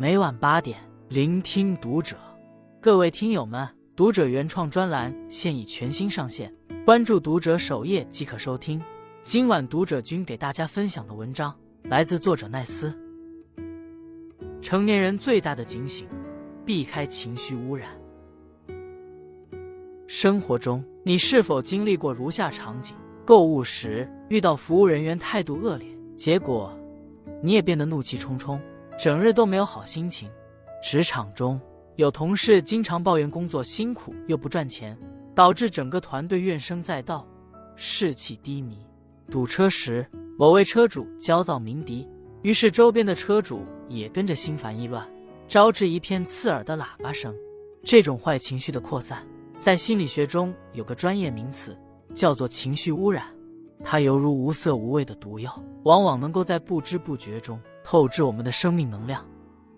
每晚八点，聆听读者。各位听友们，读者原创专栏现已全新上线，关注读者首页即可收听。今晚读者君给大家分享的文章来自作者奈斯。成年人最大的警醒：避开情绪污染。生活中，你是否经历过如下场景？购物时遇到服务人员态度恶劣，结果你也变得怒气冲冲。整日都没有好心情。职场中有同事经常抱怨工作辛苦又不赚钱，导致整个团队怨声载道，士气低迷。堵车时，某位车主焦躁鸣笛，于是周边的车主也跟着心烦意乱，招致一片刺耳的喇叭声。这种坏情绪的扩散，在心理学中有个专业名词，叫做情绪污染。它犹如无色无味的毒药，往往能够在不知不觉中。透支我们的生命能量。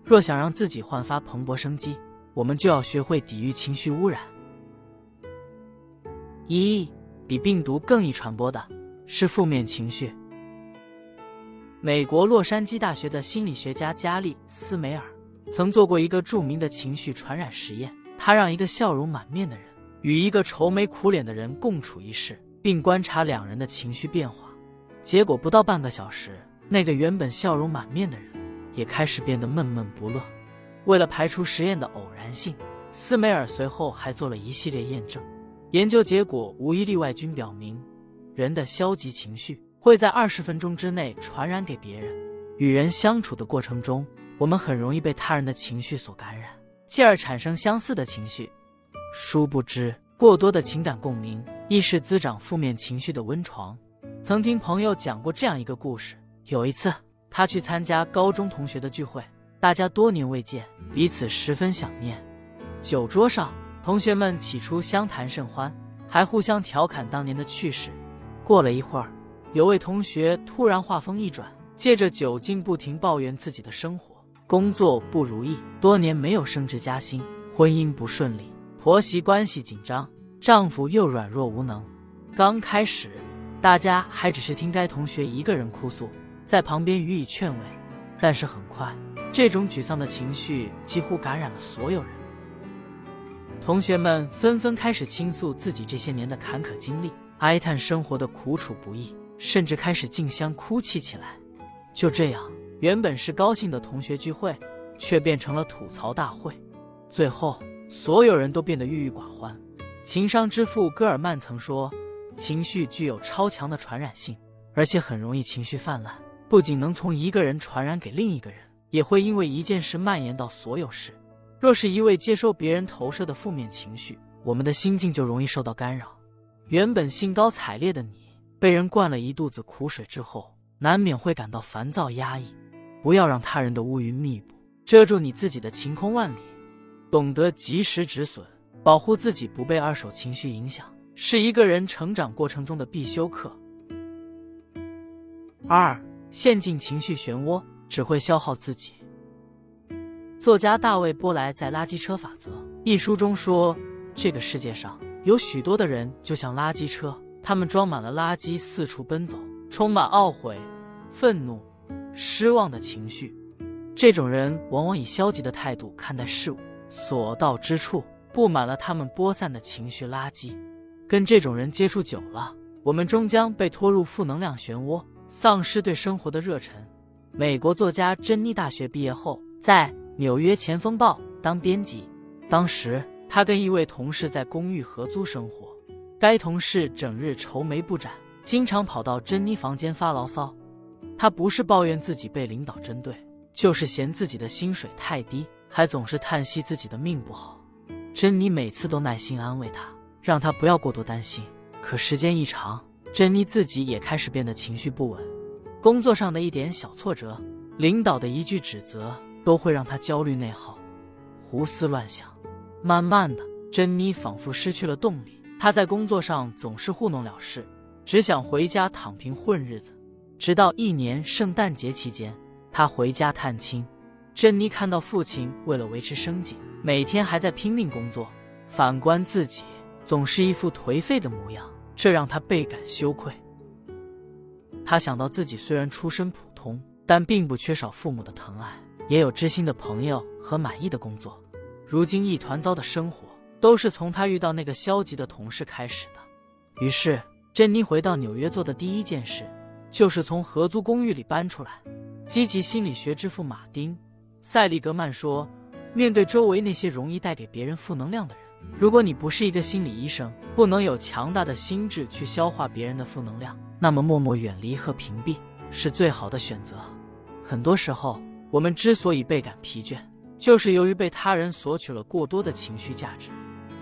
若想让自己焕发蓬勃生机，我们就要学会抵御情绪污染。一，比病毒更易传播的是负面情绪。美国洛杉矶大学的心理学家加利斯梅尔曾做过一个著名的情绪传染实验。他让一个笑容满面的人与一个愁眉苦脸的人共处一室，并观察两人的情绪变化。结果不到半个小时。那个原本笑容满面的人，也开始变得闷闷不乐。为了排除实验的偶然性，斯梅尔随后还做了一系列验证。研究结果无一例外均表明，人的消极情绪会在二十分钟之内传染给别人。与人相处的过程中，我们很容易被他人的情绪所感染，继而产生相似的情绪。殊不知，过多的情感共鸣亦是滋长负面情绪的温床。曾听朋友讲过这样一个故事。有一次，他去参加高中同学的聚会，大家多年未见，彼此十分想念。酒桌上，同学们起初相谈甚欢，还互相调侃当年的趣事。过了一会儿，有位同学突然话锋一转，借着酒劲不停抱怨自己的生活：工作不如意，多年没有升职加薪，婚姻不顺利，婆媳关系紧张，丈夫又软弱无能。刚开始，大家还只是听该同学一个人哭诉。在旁边予以劝慰，但是很快，这种沮丧的情绪几乎感染了所有人。同学们纷纷开始倾诉自己这些年的坎坷经历，哀叹生活的苦楚不易，甚至开始竞相哭泣起来。就这样，原本是高兴的同学聚会，却变成了吐槽大会。最后，所有人都变得郁郁寡欢。情商之父戈尔曼曾说：“情绪具有超强的传染性，而且很容易情绪泛滥。”不仅能从一个人传染给另一个人，也会因为一件事蔓延到所有事。若是一味接收别人投射的负面情绪，我们的心境就容易受到干扰。原本兴高采烈的你，被人灌了一肚子苦水之后，难免会感到烦躁压抑。不要让他人的乌云密布遮住你自己的晴空万里。懂得及时止损，保护自己不被二手情绪影响，是一个人成长过程中的必修课。二。陷进情绪漩涡只会消耗自己。作家大卫·波莱在《垃圾车法则》一书中说：“这个世界上有许多的人就像垃圾车，他们装满了垃圾，四处奔走，充满懊悔、愤怒、失望的情绪。这种人往往以消极的态度看待事物，所到之处布满了他们播散的情绪垃圾。跟这种人接触久了，我们终将被拖入负能量漩涡。”丧失对生活的热忱。美国作家珍妮大学毕业后，在《纽约前锋报》当编辑。当时，他跟一位同事在公寓合租生活。该同事整日愁眉不展，经常跑到珍妮房间发牢骚。他不是抱怨自己被领导针对，就是嫌自己的薪水太低，还总是叹息自己的命不好。珍妮每次都耐心安慰他，让他不要过多担心。可时间一长，珍妮自己也开始变得情绪不稳，工作上的一点小挫折，领导的一句指责，都会让她焦虑内耗，胡思乱想。慢慢的，珍妮仿佛失去了动力。她在工作上总是糊弄了事，只想回家躺平混日子。直到一年圣诞节期间，她回家探亲，珍妮看到父亲为了维持生计，每天还在拼命工作，反观自己，总是一副颓废的模样。这让他倍感羞愧。他想到自己虽然出身普通，但并不缺少父母的疼爱，也有知心的朋友和满意的工作。如今一团糟的生活，都是从他遇到那个消极的同事开始的。于是，珍妮回到纽约做的第一件事，就是从合租公寓里搬出来。积极心理学之父马丁·塞利格曼说：“面对周围那些容易带给别人负能量的人，如果你不是一个心理医生，不能有强大的心智去消化别人的负能量，那么默默远离和屏蔽是最好的选择。很多时候，我们之所以倍感疲倦，就是由于被他人索取了过多的情绪价值。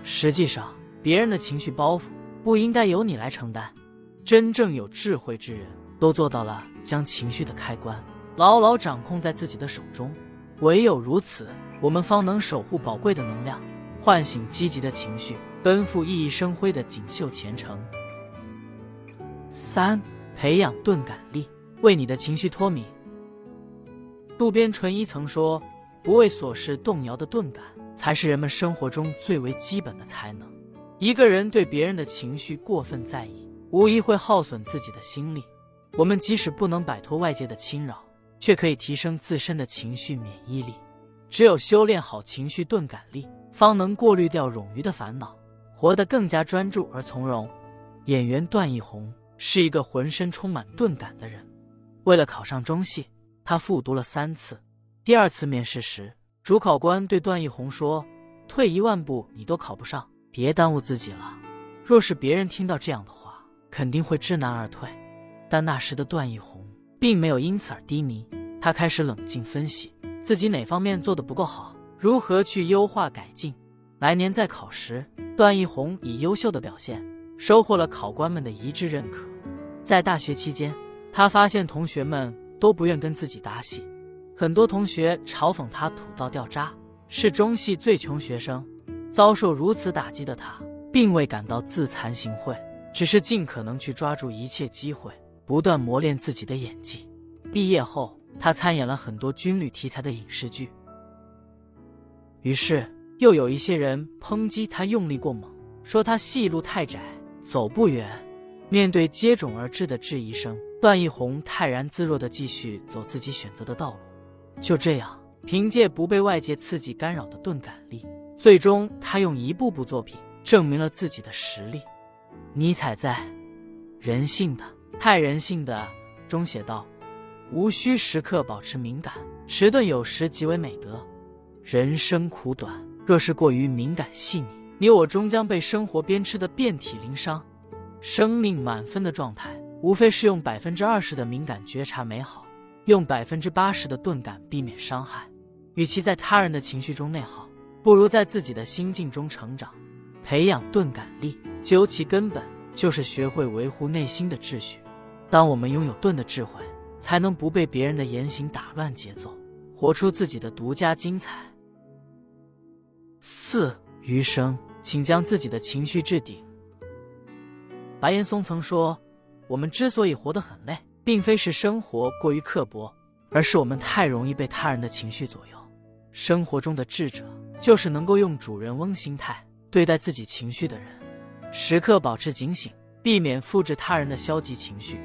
实际上，别人的情绪包袱不应该由你来承担。真正有智慧之人都做到了将情绪的开关。”牢牢掌控在自己的手中，唯有如此，我们方能守护宝贵的能量，唤醒积极的情绪，奔赴熠熠生辉的锦绣前程。三、培养钝感力，为你的情绪脱敏。渡边淳一曾说：“不为琐事动摇的钝感，才是人们生活中最为基本的才能。”一个人对别人的情绪过分在意，无疑会耗损自己的心力。我们即使不能摆脱外界的侵扰，却可以提升自身的情绪免疫力。只有修炼好情绪钝感力，方能过滤掉冗余的烦恼，活得更加专注而从容。演员段奕宏是一个浑身充满钝感的人。为了考上中戏，他复读了三次。第二次面试时，主考官对段奕宏说：“退一万步，你都考不上，别耽误自己了。”若是别人听到这样的话，肯定会知难而退。但那时的段奕宏。并没有因此而低迷，他开始冷静分析自己哪方面做的不够好，如何去优化改进。来年再考时，段奕宏以优秀的表现收获了考官们的一致认可。在大学期间，他发现同学们都不愿跟自己搭戏，很多同学嘲讽他土到掉渣，是中戏最穷学生。遭受如此打击的他，并未感到自惭形秽，只是尽可能去抓住一切机会。不断磨练自己的演技。毕业后，他参演了很多军旅题材的影视剧。于是，又有一些人抨击他用力过猛，说他戏路太窄，走不远。面对接踵而至的质疑声，段奕宏泰然自若地继续走自己选择的道路。就这样，凭借不被外界刺激干扰的钝感力，最终他用一部部作品证明了自己的实力。尼采在《人性的》。太人性的中写道：“无需时刻保持敏感，迟钝有时即为美德。人生苦短，若是过于敏感细腻，你我终将被生活鞭笞的遍体鳞伤。生命满分的状态，无非是用百分之二十的敏感觉察美好，用百分之八十的钝感避免伤害。与其在他人的情绪中内耗，不如在自己的心境中成长。培养钝感力，究其根本，就是学会维护内心的秩序。”当我们拥有钝的智慧，才能不被别人的言行打乱节奏，活出自己的独家精彩。四余生，请将自己的情绪置顶。白岩松曾说：“我们之所以活得很累，并非是生活过于刻薄，而是我们太容易被他人的情绪左右。生活中的智者，就是能够用主人翁心态对待自己情绪的人，时刻保持警醒，避免复制他人的消极情绪。”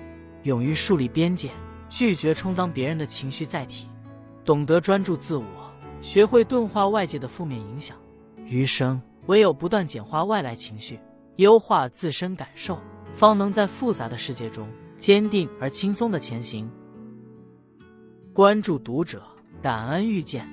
勇于树立边界，拒绝充当别人的情绪载体，懂得专注自我，学会钝化外界的负面影响。余生唯有不断简化外来情绪，优化自身感受，方能在复杂的世界中坚定而轻松的前行。关注读者，感恩遇见。